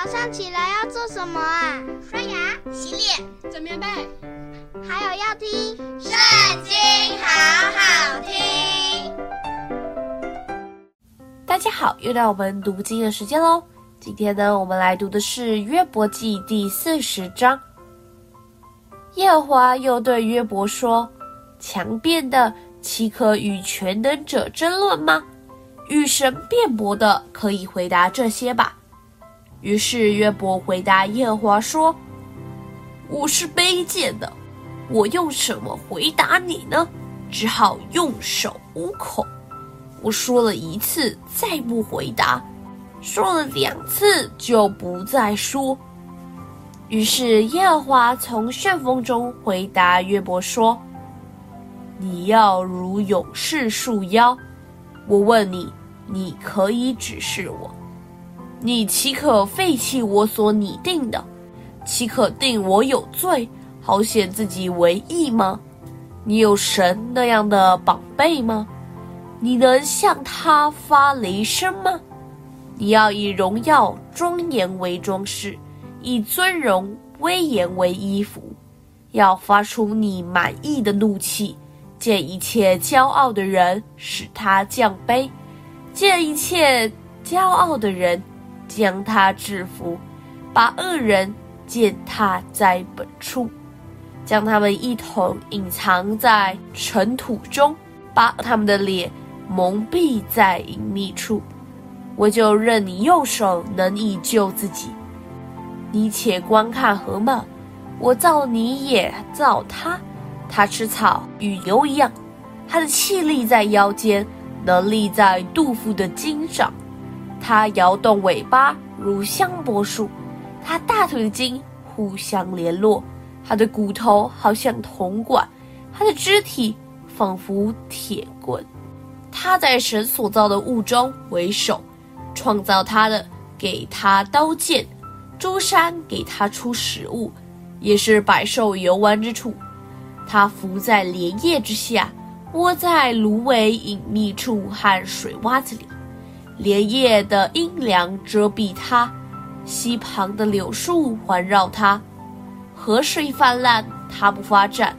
早上起来要做什么啊？刷牙、洗脸、整棉被，还有要听《圣经》，好好听。大家好，又到我们读经的时间喽。今天呢，我们来读的是约伯记第四十章。耶和华又对约伯说：“强辩的，岂可与全能者争论吗？与神辩驳的，可以回答这些吧。”于是约伯回答耶和华说：“我是卑贱的，我用什么回答你呢？只好用手捂口。我说了一次，再不回答；说了两次，就不再说。”于是耶和华从旋风中回答约伯说：“你要如勇士束腰。我问你，你可以指示我。”你岂可废弃我所拟定的？岂可定我有罪，好显自己为义吗？你有神那样的宝贝吗？你能向他发雷声吗？你要以荣耀庄严为装饰，以尊荣威严为衣服，要发出你满意的怒气，见一切骄傲的人，使他降卑；见一切骄傲的人。将他制服，把恶人践踏在本处，将他们一同隐藏在尘土中，把他们的脸蒙蔽在隐秘处。我就任你右手能以救自己。你且观看何吗？我造你也造他，他吃草与牛一样，他的气力在腰间，能力在肚腹的筋上。它摇动尾巴如香柏树，它大腿的筋互相联络，它的骨头好像铜管，它的肢体仿佛铁棍。它在神所造的物中为首，创造它的给它刀剑，诸山给它出食物，也是百兽游玩之处。它伏在莲叶之下，窝在芦苇隐秘处和水洼子里。莲叶的阴凉遮蔽它，溪旁的柳树环绕它，河水泛滥，它不发展；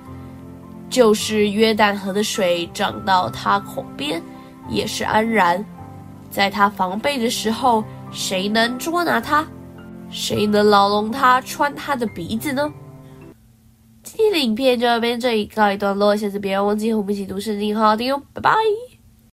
就是约旦河的水涨到它口边，也是安然。在它防备的时候，谁能捉拿它？谁能牢笼它穿它的鼻子呢？今天的影片就到这边这里告一段落，下次别忘记和我们一起读圣经，好好听哦，拜拜。